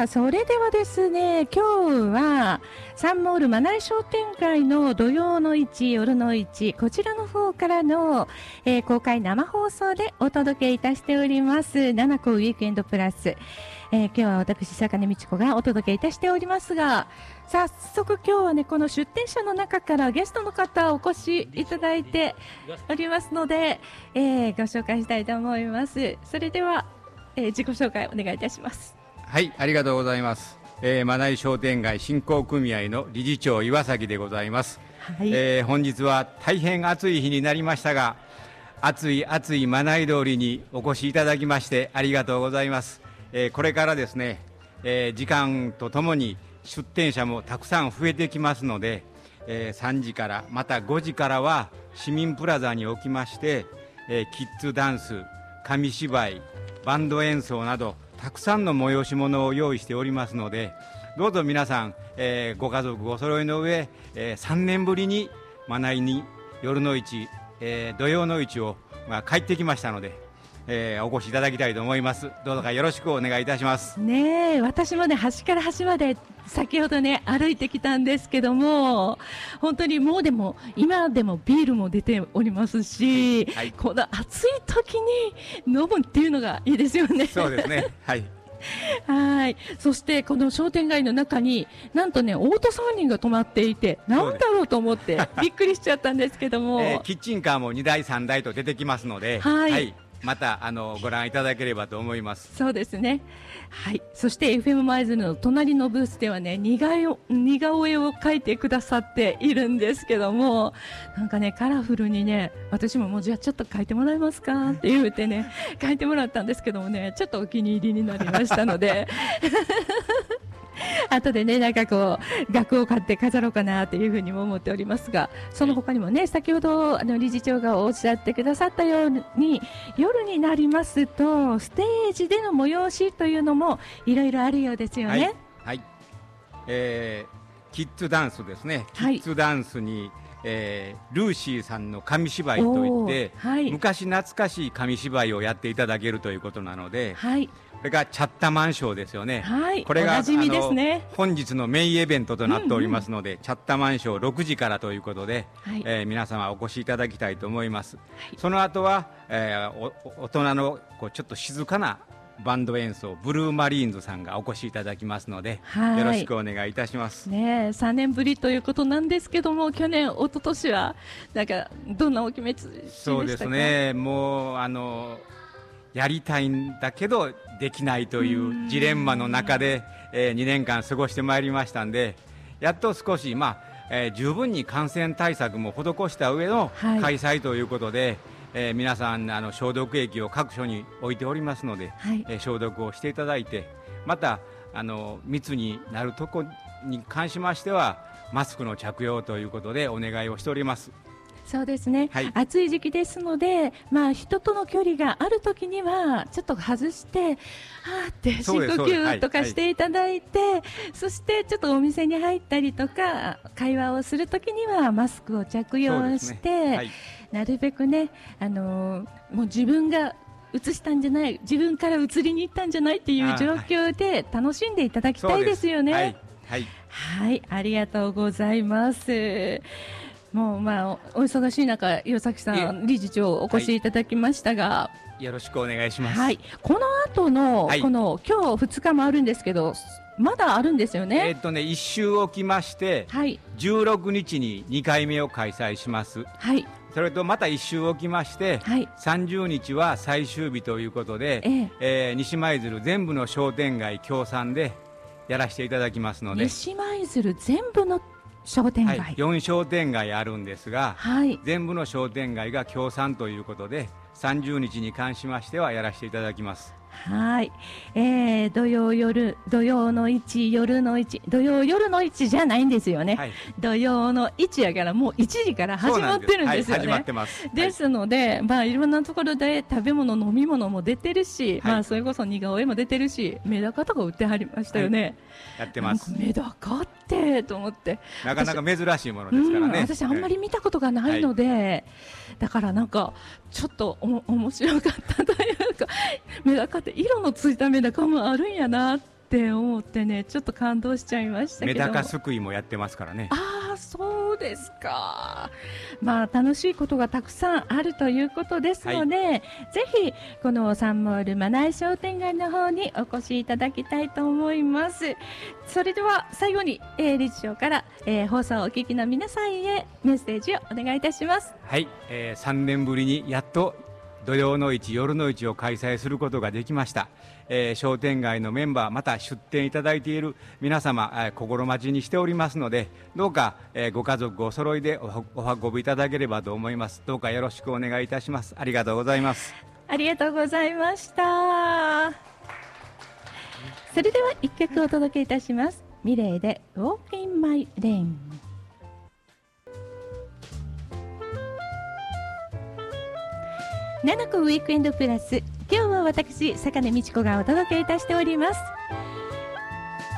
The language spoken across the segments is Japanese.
あそれではですね今日はサンモールマナイ商店街の土曜の市夜の市こちらの方からの、えー公開生放送でお届けいたしております七子ウィークエンドプラス、えー今日は私坂根美智子がお届けいたしておりますが早速今日はねこの出店者の中からゲストの方お越しいただいておりますので、えーご紹介したいと思います。それでは、えー自己紹介お願いいたします。はい、ありがとうございます。えー、マナイ商店街振興組合の理事長岩崎でございます。はい、えー本日は大変暑い日になりましたが、暑い暑いマナイ通りにお越しいただきましてありがとうございます。えーこれからですね、えー時間とともに出店者もたくさん増えてきますので、えー3時からまた5時からは市民プラザにおきまして、えーキッズダンス、紙芝居、バンド演奏などたくさんの催し物を用意しておりますのでどうぞ皆さん、えーご家族お揃いの上、え3年ぶりにまないに夜の市、えー土曜の市を、まあ、帰ってきましたので、えーお越しいただきたいと思います。どうぞかよろしくお願いいたします。ねえ私もね端から端まで先ほどね歩いてきたんですけども本当にもうでも今でもビールも出ておりますし、はい。この暑い時に飲むっていうのがいいですよね。そうですね。はい。はい。そしてこの商店街の中になんとねオート3人が泊まっていてなんだろうと思ってびっくりしちゃったんですけども、えーキッチンカーも2台3台と出てきますので、はいまたあのご覧いただければと思いますそうですね。はい。そして FM マイズルの隣のブースではね、似顔絵を似顔絵を描いてくださっているんですけども、なんかね、カラフルにね、私ももうじゃあちょっと描いてもらえますか？って言うてね、描いてもらったんですけどもね、ちょっとお気に入りになりましたので、後でね、なんかこう、額を買って飾ろうかなというふうにも思っておりますが、その他にもね、先ほどあの理事長がおっしゃってくださったように、夜になりますと、ステージでの催しというのもいろいろあるようですよはい。ね。、はい。えーキッズダンスですね、はい。キッズダンスに、えールーシーさんの紙芝居といって、はい。昔懐かしい紙芝居をやっていただけるということなので、はい、これがチャッタマンショーですよね。はい、これがね。本日のメインイベントとなっておりますので、チャッタマンショー6時からということで、はいえー皆様お越しいただきたいと思います。その後は、えー大人のこうちょっと静かなバンド演奏ブルーマリーンズさんがお越しいただきますので、はいよろしくお願いいたします。ねえ、3年ぶりということなんですけども、去年、一昨年は、なんか、どんなお気持ちでしたか？そうです。ね、もうあのやりたいんだけどできないというジレンマの中で、え2年間過ごしてまいりましたんで、やっと少し、まあえー十分に感染対策も施した上のはい。開催ということで、えー皆さんあの消毒液を各所に置いておりますので、はい。えー消毒をしていただいて、またあの密になるとこに関しましてはマスクの着用ということでお願いをしております。そうですね、はい。暑い時期ですので、まあ、人との距離があるときには、ちょっと外して、はーって深呼吸とかしていただいて、そしてちょっとお店に入ったりとか、会話をするときにはマスクを着用して、はい。なるべくね、あのーもう自分が移したんじゃない、自分から移りに行ったんじゃないっていう状況で楽しんでいただきたいですよね。はい、はい。はい、ありがとうございます。もうまあおお忙しい中、岩崎さん理事長お越しいただきましたが、よろしくお願いします。はい、この後の、はい。この今日2日もあるんですけど、まだあるんですよえーね。っとね、一周置きまして、はい、16日に2回目を開催します。はい、それとまた一周置きまして、はい、30日は最終日ということで、ええ。えー西舞鶴全部の商店街協賛でやらせていただきますので、西舞鶴全部の商店はい、街。4商店街あるんですが、はい、全部の商店街が協賛ということで、30日に関しましてはやらせていただきます。はい、えー、土曜夜、土曜の1、夜の1、土曜夜の1じゃないんですよね。はい、土曜の1やからもう1時から始まってるんですよね。はい、始まってます。ですので、まあ、いろんなところで食べ物、飲み物も出てるし、はいまあ、それこそ似顔絵も出てるし、メダカとか売ってはりましたよね。はいやってますメダカってと思って、なかなか珍しいものですからね。うん、私あんまり見たことがないので、だからなんかちょっと 面白かったというか、メダカって色のついたメダカもあるんやなっって思ってねちょっと感動しちゃいましたけど。メダカすくいもやってますからね。ああそうですか。まあ楽しいことがたくさんあるということですので、はい、ぜひこのサンモールマナイ商店街の方にお越しいただきたいと思います。それでは最後に、えー、理事長から、えー、放送をお聞きの皆さんへメッセージをお願いいたします。はい、えー、3年ぶりにやっと土曜の市夜の市を開催することができました、えー、商店街のメンバーまた出店いただいている皆様、えー、心待ちにしておりますのでどうか、えー、ご家族お揃いでお運びいただければと思います。どうかよろしくお願いいたします。ありがとうございます。ありがとうございました。それでは一曲お届けいたします。ミレイで Walk in My Lane 七子ウィークエンドプラス。今日は私坂根美智子がお届けいたしております。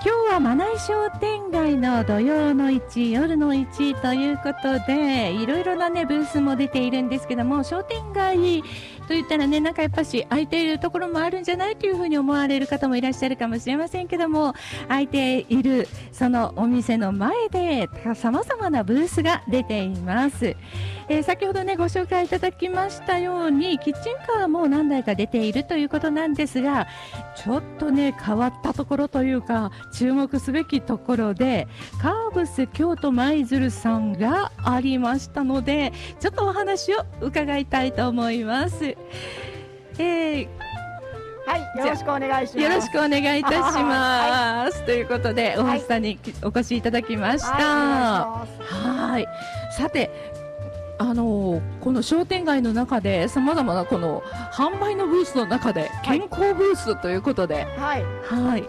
今日はマナイ商店街の土曜の市夜の市ということでいろいろなねブースも出ているんですけども商店街と言ったらねなんかやっぱし空いているところもあるんじゃないというふうに思われる方もいらっしゃるかもしれませんけども空いているそのお店の前でさまざまなブースが出ています、えー、先ほどねご紹介いただきましたようにキッチンカーも何台か出ているということなんですがちょっとね変わったところというか注目すべきところでカーブス京都舞鶴さんがありましたのでちょっとお話を伺いたいと思います。えーはい、よろしくお願いします。よろしくお願いいたします。はい、ということで、大橋さんにお越しいただきました。はい、はい。さて、あのこの商店街の中でさまざまなこの販売のブースの中で健康ブースということで、はい、はい、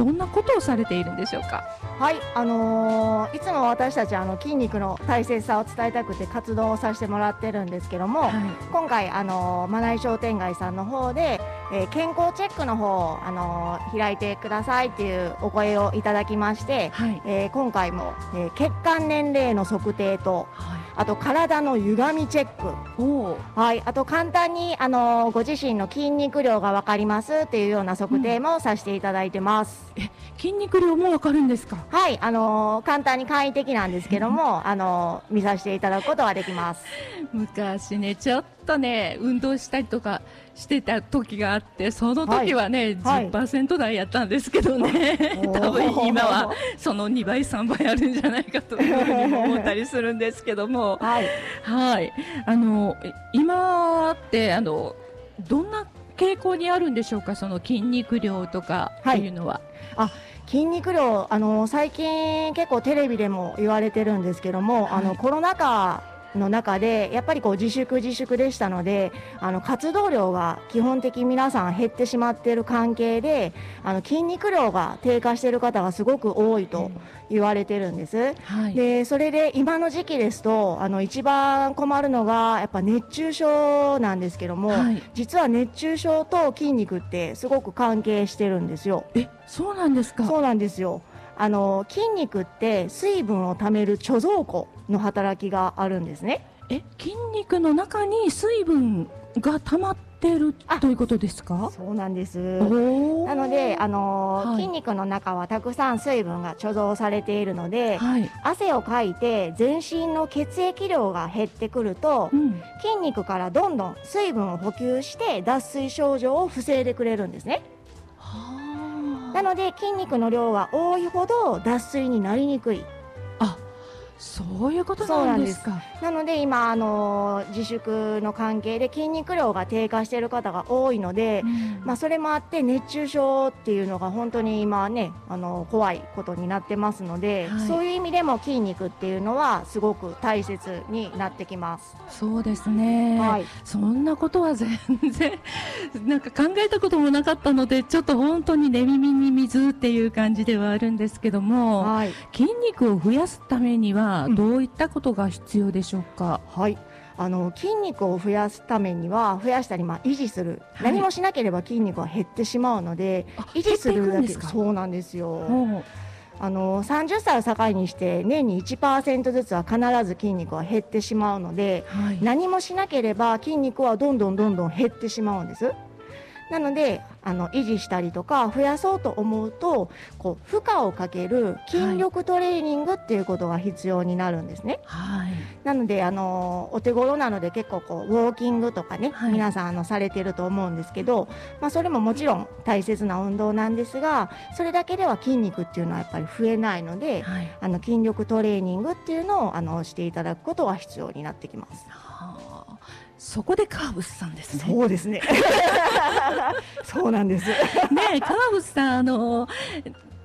どんなことをされているんでしょうか？はい、あのー、いつも私たちあの筋肉の大切さを伝えたくて活動をさせてもらってるんですけども、はい、今回あのー、マナイ商店街さんの方で、えー、健康チェックの方をあのー、開いてくださいっていうお声をいただきまして、はい、えー、今回も、えー、血管年齢の測定と、はいあと体の歪みチェック、はい、あと簡単にあのご自身の筋肉量が分かりますっていうような測定もさせていただいてます。うん、え筋肉量も分かるんですか？はい。あの簡単に簡易的なんですけども、あの見させていただくことができます。昔ねちょっとね運動したりとかしてた時があってその時はね、はい、10%台やったんですけどね、はい、多分今はその2倍3倍あるんじゃないかと思ったりするんですけども、はい、はい、あの今ってあのどんな傾向にあるんでしょうか？その筋肉量とかっていうのは。あ筋肉量あの最近結構テレビでも言われてるんですけども、あのコロナ禍の中でやっぱりこう自粛自粛でしたのであの活動量が基本的に皆さん減ってしまっている関係であの筋肉量が低下している方がすごく多いと言われてるんです、うんはい、でそれで今の時期ですとあの一番困るのがやっぱ熱中症なんですけども、はい、実は熱中症と筋肉ってすごく関係してるんですよ。えそうなんですか？そうなんですよあの筋肉って水分をためる貯蔵庫の働きがあるんですね。え筋肉の中に水分が溜まってるということですか？そうなんです。なのであの、はい、筋肉の中はたくさん水分が貯蔵されているので、はい、汗をかいて全身の血液量が減ってくると、うん、筋肉からどんどん水分を補給して脱水症状を防いでくれるんですね。なので筋肉の量が多いほど脱水になりにくい。そういうことなんですか。なので今あの自粛の関係で筋肉量が低下している方が多いので、うん、まあそれもあって熱中症っていうのが本当に今ねあの怖いことになってますので、はい、そういう意味でも筋肉っていうのはすごく大切になってきます。そうですね、はい、そんなことは全然 なんか考えたこともなかったのでちょっと本当に寝耳に水っていう感じではあるんですけども、はい、筋肉を増やすためにはどういったことが必要でしょうか、うん、はい。あの筋肉を増やすためには増やしたり、まあ、維持する、はい、何もしなければ筋肉は減ってしまうので維持するだけ。そうなんですよ。あの30歳を境にして年に1%ずつは必ず筋肉は減ってしまうので、はい、何もしなければ筋肉はどんどんどんどん減ってしまうんです。なのであの維持したりとか増やそうと思うとこう負荷をかける筋力トレーニングっていうことが必要になるんですね。はい。なのであのお手頃なので結構こうウォーキングとかね、はい皆さんあのされてると思うんですけど、まあ、それももちろん大切な運動なんですがそれだけでは筋肉っていうのはやっぱり増えないのではい。あの筋力トレーニングっていうのをあのしていただくことは必要になってきます。はあ。そこでカーブスさんですね。そうですね。そうなんです。ねえ、カーブスさん、あの。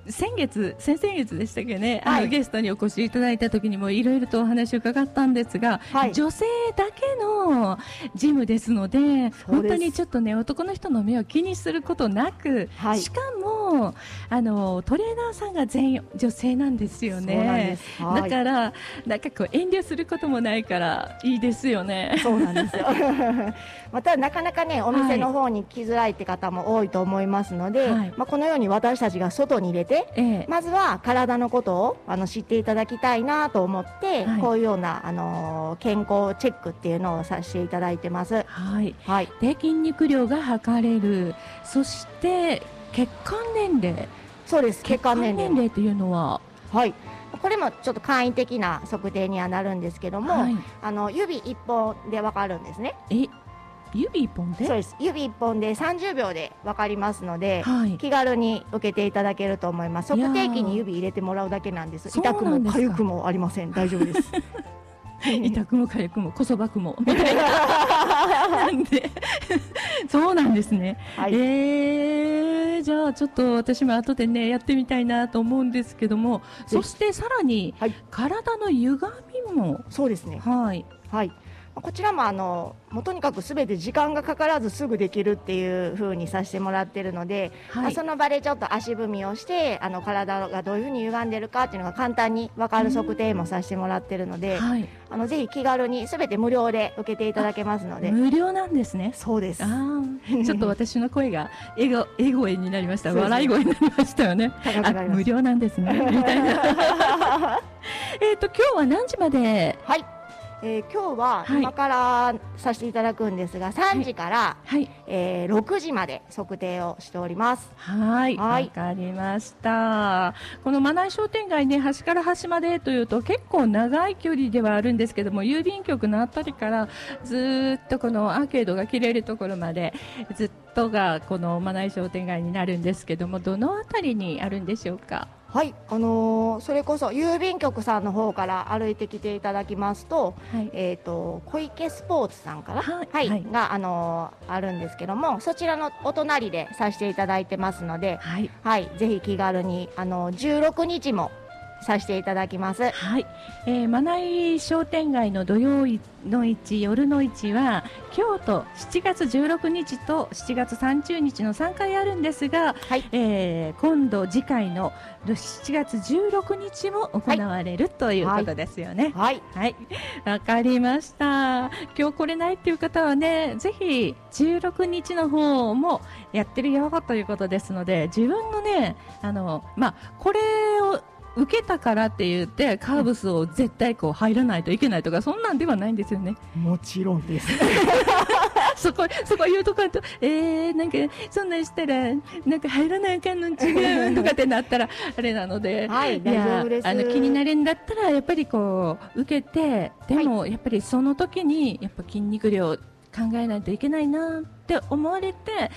先月、先々月でしたっけね、あはい。のゲストにお越しいただいた時にもいろいろとお話を伺ったんですが、はい。女性だけのジムですので、本当にちょっとね、男の人の目を気にすることなく、はい。しかもあのトレーナーさんが全員女性なんですよね。だから、なんかこう遠慮することもないからいいですよね。そうなんですよ。またなかなかねお店の方に来づらいって方も多いと思いますので、はい。まあこのように私たちが外に出てええまずは体のことをあの知っていただきたいなと思って、はいこういうようなあの健康チェックっていうのをさせていただいてます。はい。はい、で筋肉量が測れるそして血管年齢そうです。血管年齢も。っていうのは、はい。これもちょっと簡易的な測定にはなるんですけども、はい、あの指一本でわかるんですね。え指一本で？そうです。指一本で30秒でわかりますので、はい気軽に受けていただけると思います。測定器に指入れてもらうだけなんです。痛くも痒くもありません。大丈夫です。痛くも痒くもこそばくもみたいななんで？そうなんですね、はいえー、じゃあちょっと私も後でねやってみたいなと思うんですけどもそしてさらにはい体の歪みもそうですね。はいはい。こちらもあのもうとにかくすべて時間がかからずすぐできるっていう風にさせてもらってるので、まはい。あその場でちょっと足踏みをしてあの体がどういうふうに歪んでるかっていうのが簡単に分かる測定もさせてもらってるので、はい。あのぜひ気軽にすべて無料で受けていただけますので、無料なんですね。そうです。あー。ちょっと私の声が笑顔笑声になりました。笑い声になりましたよね。無料なんですね。みたいな。えっと今日は何時まで？はい。えー今日ははい今からさせていただくんですが、3時から、はいえー6時まで測定をしております。はい、わ、はいかりました。このマナイ商店街ね、端から端までというと結構長い距離ではあるんですけども、郵便局のあたりからずーっとこのアーケードが切れるところまでずっとがこのマナイ商店街になるんですけども、どのあたりにあるんでしょうか？はい、あのーそれこそ郵便局さんの方から歩いてきていただきますと、はい。えっ、と小池スポーツさんかな、はいはい、はいがあのーあるんですけども、そちらのお隣でさせていただいてますので、はい。はい、ぜひ気軽にあの16日もさせていただきます。はい、えー、マナイ商店街の土曜の市夜の市は京都7月16日と7月30日の3回あるんですが、はいえー今度次回の7月16日も行われる、ということですよね。はい、はい、わかりました。今日来れないっていう方はね、ぜひ16日の方もやってるよということですので、自分のね、あの、まあ、これを受けたからって言って、カーブスを絶対こう入らないといけないとか、そんなんではないんですよね。もちろんです。そこ、そこ言うとかと、えー、なんか、そんなんしたら、なんか入らないかんの違うとかってなったら、あれなので、はい、いや。あの気になるんだったらやっぱりこう受けてでもやっぱりその時にやっぱ筋肉量考えないといけないなって思われて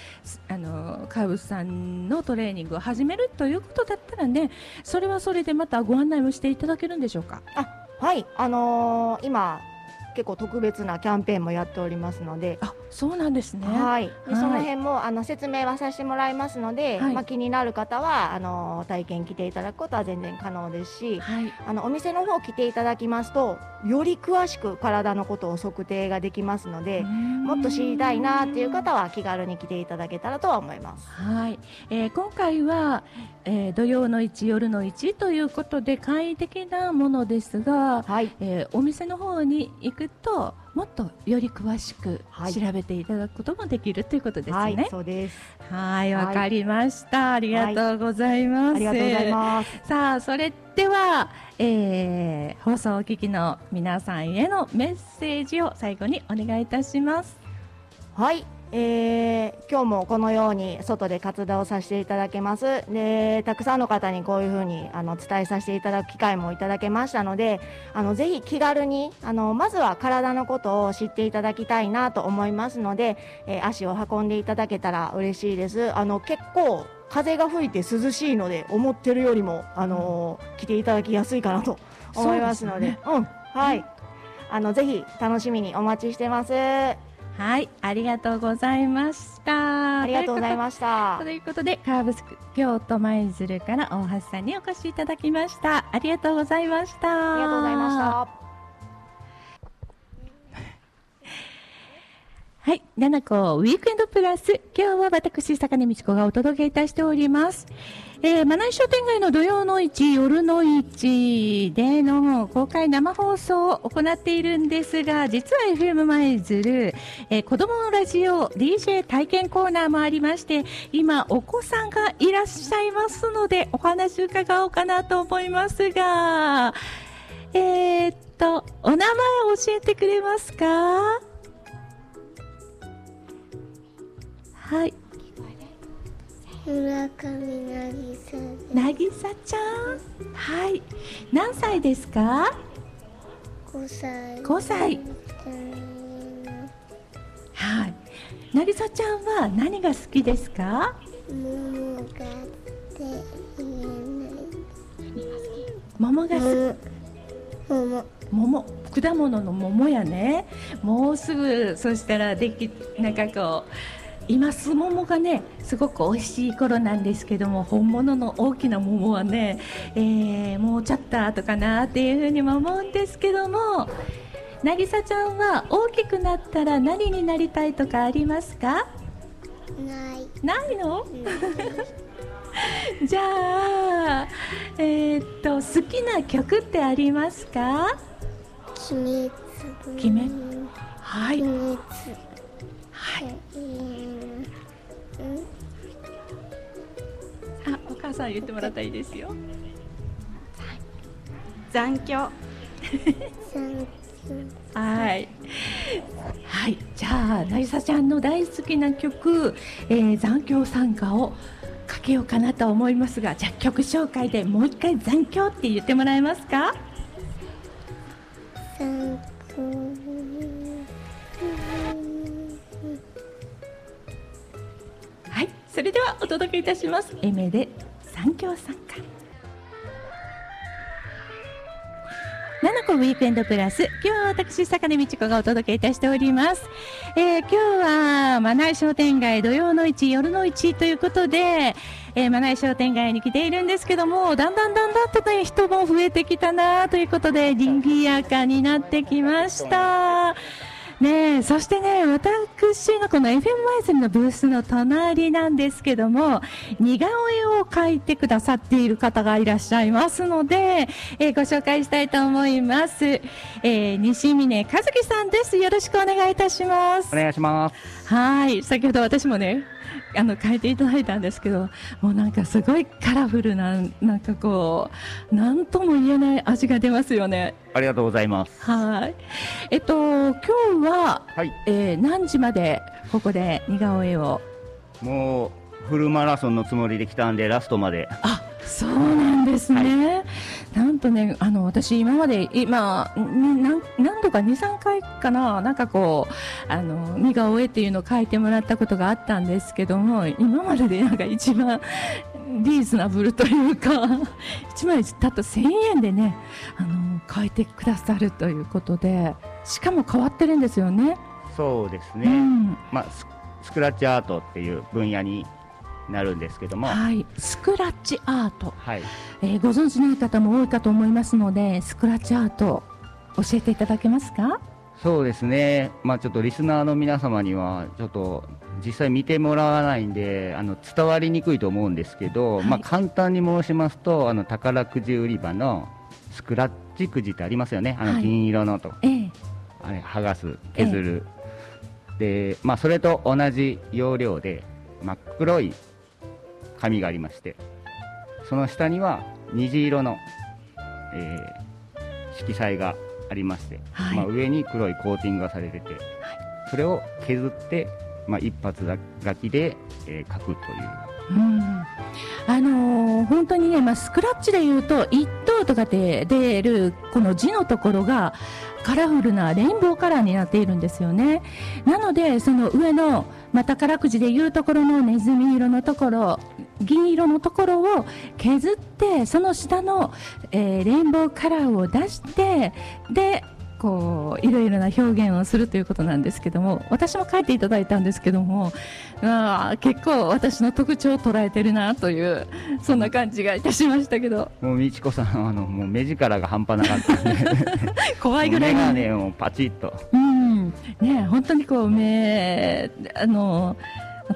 あのカーブスさんのトレーニングを始めるということだったらねそれはそれでまたご案内もしていただけるんでしょうか？あはい、あのー今結構特別なキャンペーンもやっておりますので。あそうなんですね。はい、その辺もあの説明はさせてもらいますので、はい。まあ、気になる方はあの体験来ていただくことは全然可能ですしはい。あのお店の方来ていただきますとより詳しく体のことを測定ができますのでもっと知りたいなっていう方は気軽に来ていただけたらとは思います。はい、えー今回は、えー土曜の1夜の1ということで簡易的なものですが、はい、えーお店の方に行くともっとより詳しくはい調べていただくこともできるということですはいね。そうです。はい、わ、はいかりました。ありがとうございます。ありがとうございます。さあ、それでは、えー放送をお聞きの皆さんへのメッセージを最後にお願いいたします。はい、えー今日もこのように外で活動させていただけます。でたくさんの方にこういうふうにあの伝えさせていただく機会もいただけましたのであのぜひ気軽にあのまずは体のことを知っていただきたいなと思いますので、えー足を運んでいただけたら嬉しいです。あの結構風が吹いて涼しいので思ってるよりもあの来ていただきやすいかなと思いますので。うんはい。あのぜひ楽しみにお待ちしてますはい、ありがとうございました。ありがとうございましたということで、カーブス京都舞鶴から大橋さんにお越しいただきました。ありがとうございました。ありがとうございました。はい、七子ウィークエンドプラス、今日は私、坂根道子がお届けいたしております。えー、マナイ商店街の土曜の市、夜の市での公開生放送を行っているんですが、実は FM 舞鶴、えー、子供のラジオ DJ 体験コーナーもありまして、今お子さんがいらっしゃいますので、お話伺おうかなと思いますが、えー、っと、お名前教えてくれますか？はい。村上なぎさちゃん。はい。何歳ですか？5歳。5歳。はい。なぎさちゃんは何が好きですか？桃がって言えない。桃が好桃。桃果物の桃やねもうすぐそしたらできなんかこう今す桃がねすごく美味しい頃なんですけども本物の大きな桃はね、えーもうちょっと後かなっていうふうにも思うんですけどもなぎさちゃんは大きくなったら何になりたいとかありますか？ない。ないの？じゃあえーっと好きな曲ってありますか？鬼滅はい鬼滅。さん言ってもらったらいいですよ。残響三 はい。はい、じゃあ、なぎさちゃんの大好きな曲、えー、残響参加をかけようかなと思いますが、じゃあ曲紹介でもう一回残響って言ってもらえますか？三はい、それではお届けいたします。エメで残響参加。七個ウィークエンドプラス今日は私坂根道子がお届けいたしております、えー今日はマナイ商店街土曜の市夜の市ということで、えー、マナイ商店街に来ているんですけどもだんだんだんだんとね人も増えてきたなということで賑やかになってきましたねえ、そしてね、私のこの FM マイズルのブースの隣なんですけども、似顔絵を描いてくださっている方がいらっしゃいますので、えーご紹介したいと思います。えー西峰和樹さんです。よろしくお願いいたしますお。願いします。はい。先ほど私もね、あの、変えていただいたんですけど、もうなんかすごいカラフルな、なんかこう、なんとも言えない味が出ますよね。ありがとうございます。はい。えっと、今日は、はい。えー何時までここで似顔絵を？もうフルマラソンのつもりで来たんでラストまで。あそうなんですね、なんとねあの私今まで今に何何度か23回かななんかこうあの似顔絵っていうのを描いてもらったことがあったんですけども今まででなんか一番リーズナブルというか 1枚たった1000円でねあの描いてくださるということでしかも変わってるんですよね。そうですね。うんまあススクラッチアートっていう分野になるんですけども。はい、スクラッチアート、はい。えーご存知ない方も多いかと思いますのでスクラッチアート教えていただけますか？そうですね。まあちょっとリスナーの皆様にはちょっと実際見てもらわないんであの伝わりにくいと思うんですけど、はいまあ簡単に申しますとあの宝くじ売り場のスクラッチくじってありますよね。あはいの金色のと。ええあれ剥がす削る、でまあそれと同じ要領で真っ黒い紙がありましてその下には虹色の、えー色彩がありまして、はい。まあ、上に黒いコーティングがされてて、それを削ってまあ、一発書きで、えー書くという。うん。あのー本当にね、まあ、スクラッチで言うと一等とかって出るこの字のところがカラフルなレインボーカラーになっているんですよね。なのでその上の、まあ、宝くじでいうところのネズミ色のところ銀色のところを削ってその下の、えーレインボーカラーを出してでこういろいろな表現をするということなんですけども私も書いていただいたんですけどもあー結構私の特徴を捉えてるなというそんな感じがいたしましたけど。もう美智子さんあのもう目力が半端なかったんで。怖いぐらいに、眼鏡をパチッと。うん。ね、本当にこう目あの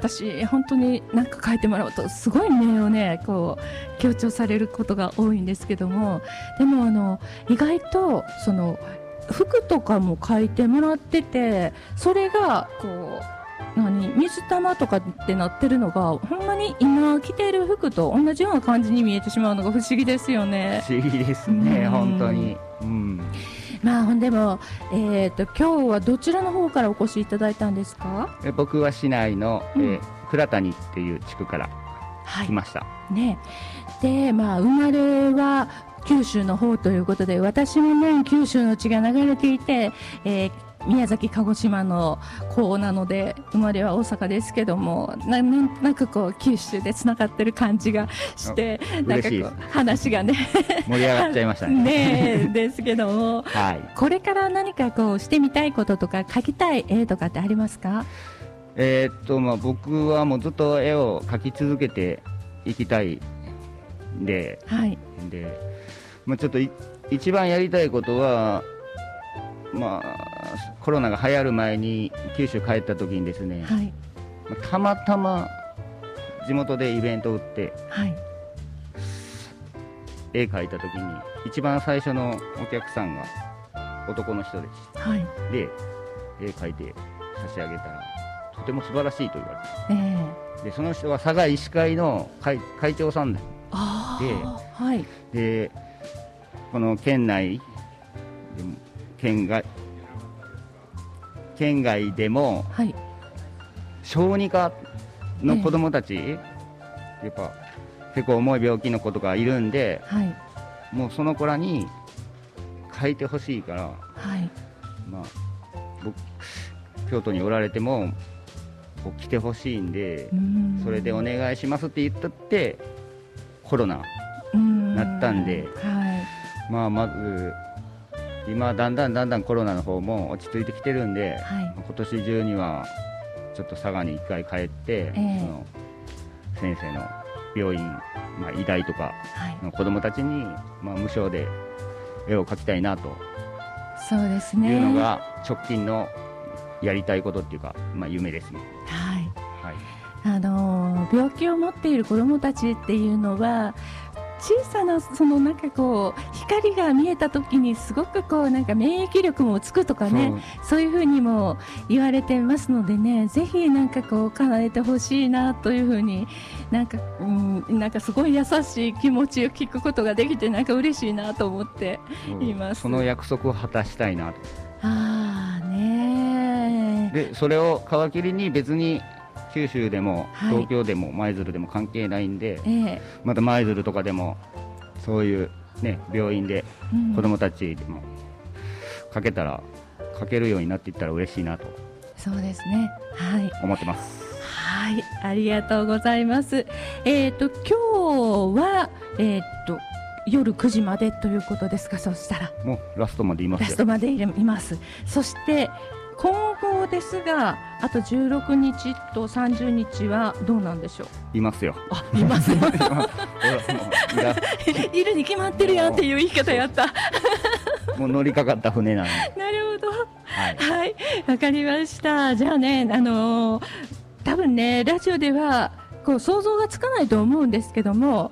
私本当に何か書いてもらうとすごい目をねこう強調されることが多いんですけども。でもあの意外とその服とかも書いてもらっててそれがこう何水玉とかってなってるのがほんまに今着てる服と同じような感じに見えてしまうのが不思議ですよね。不思議ですね、うん。本当に、うん、まあほんでも、えー、と今日はどちらの方からお越しいただいたんですか？で僕は市内の、うん。えー倉谷っていう地区からは来ました、ね、で、まあ、生まれは九州の方ということで、私もね、九州の血が流れていて、えー宮崎、鹿児島の子なので、生まれは大阪ですけども、ななんとなくこう、九州でつながってる感じがして、なんかこう、話がね、盛り上がっちゃいましたね。ねですけども、はい。これから何かこう、してみたいこととか、描きたい絵とかってありますか？えーっとまあ僕はもうずっと絵を描き続けていきたいんで。はい。で、まあ、ちょっとい一番やりたいことはまあコロナが流行る前に九州帰った時にですね、はい。まあたまたま地元でイベントを打ってはい。絵描いた時に一番最初のお客さんが男の人でしはい。で絵描いて差し上げたらとても素晴らしいと言わええれてでその人は佐賀医師会の会会長さんであであ。はい。でこの県内でも県外県外でもはい。小児科の子供たち、やっぱ結構重い病気の子とかいるんではい。もうその子らに書いてほしいから、はい。まあ、僕京都におられてもこう来てほしいんでうんそれでお願いしますって言ったってコロナ、うんなったんではまあ、まず今だんだんだんだんコロナの方も落ち着いてきてるんでい。はい。今年中にはちょっと佐賀に1回帰って、ええその先生の病院、まあ、医大とかはい。の子どもたちに、まあ、無償で絵を描きたいなとそうですいね。うのが直近のやりたいことっていうか、まあ、夢ですね。はい。はいあのー病気を持っている子どもたちっていうのは小さなそのなんかこう光が見えた時にすごくこうなんか免疫力もつくとかねそう。いうふうにも言われてますのでねぜひなんかこう叶えてほしいなというふうになんかうんなんかすごい優しい気持ちを聞くことができてなんか嬉しいなと思っています。その約束を果たしたいなと。ああねー。でそれを皮切りに別に九州でもはい。東京でも舞鶴でも関係ないんで、ええ。また舞鶴とかでもそういう、ね、病院でうん子どもたちでもかけたらかけるようになっていったら嬉しいなとそうですねはい思ってます。はい、ありがとうございます。えっ、と今日はえっ、と夜9時までということですか？そしたらもうラストまで言いますよラストまでいます。そして今後ですが、あと16日と30日はどうなんでしょう？いますよ。あ、います いるに決まってるやんっていう言い方やった。もう乗りかかった船なんで、なるほど。はい、はい、わかりました。じゃあね、あのー多分ね、ラジオではこう想像がつかないと思うんですけども、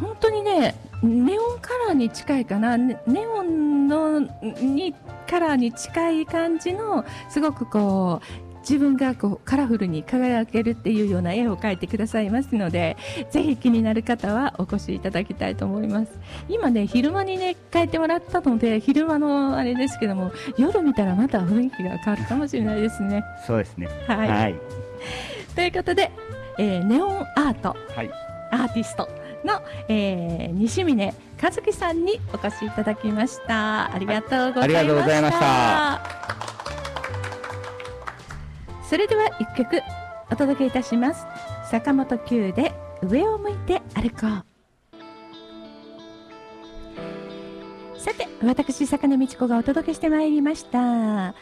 本当にね、ネオンカラーに近いかな、ネネオンのにカラーに近い感じの、すごくこう、自分がこうカラフルに輝けるっていうような絵を描いてくださいますので、ぜひ気になる方はお越しいただきたいと思います。今ね、昼間にね、描いてもらったので、昼間のあれですけども、夜見たらまた雰囲気が変わるかもしれないですね。そうですね。はいはいということで、えーネオンアートはいアーティストの、えー西峰和樹さんにお越しいただきました。ありがとうございました。ありがとうございましたそれでは一曲お届けいたします。坂本九で上を向いて歩こう。さて、私、坂根美智子がお届けしてまいりました。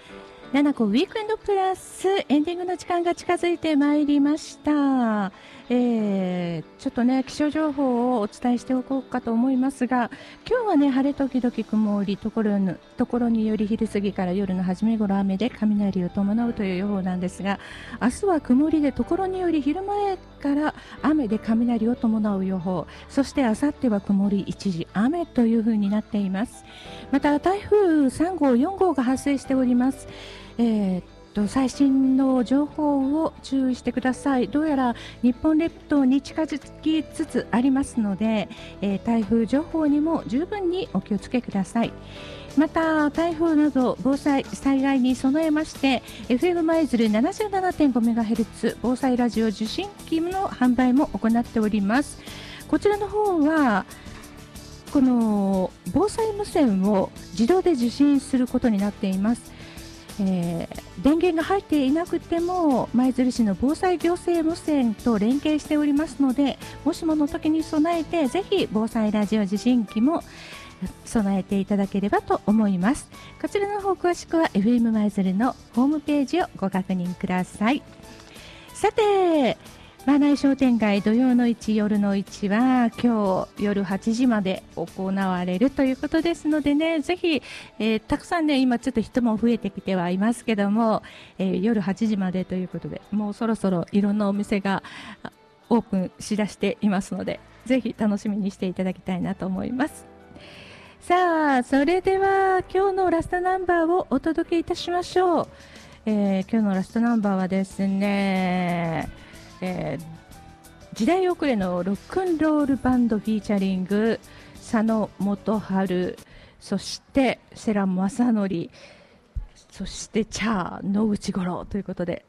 7個ウィークエンドプラスエンディングの時間が近づいてまいりました。えーちょっとね、気象情報をお伝えしておこうかと思いますが、今日はね、晴れ時々曇り、ところにところにより昼過ぎから夜の初め頃雨で雷を伴うという予報なんですが、明日は曇りでところにより昼前から雨で雷を伴う予報、そして明後日は曇り一時雨という風になっています。また台風3号、4号が発生しております。えーと最新の情報を注意してください。どうやら日本列島に近づきつつありますので、えー台風情報にも十分にお気をつけください。また台風など防災災害に備えまして FM 舞鶴 77.5MHz 防災ラジオ受信機の販売も行っておりますこちらの方はこの防災無線を自動で受信することになっていますえー電源が入っていなくても舞鶴市の防災行政無線と連携しておりますのでもしもの時に備えてぜひ防災ラジオ受信機も備えていただければと思います。こちらの方詳しくは FM 舞鶴のホームページをご確認ください。さてマナイ商店街土曜の市夜の市は今日夜8時まで行われるということですのでねぜひ、えーたくさんね今ちょっと人も増えてきてはいますけども、えー夜8時までということでもうそろそろいろんなお店がオープンしだしていますのでぜひ楽しみにしていただきたいなと思います。さあそれでは今日のラストナンバーをお届けいたしましょう、えー今日のラストナンバーはですね、えー時代遅れのロックンロールバンドフィーチャリング佐野元春そして世良正則そしてチャー野口五郎ということで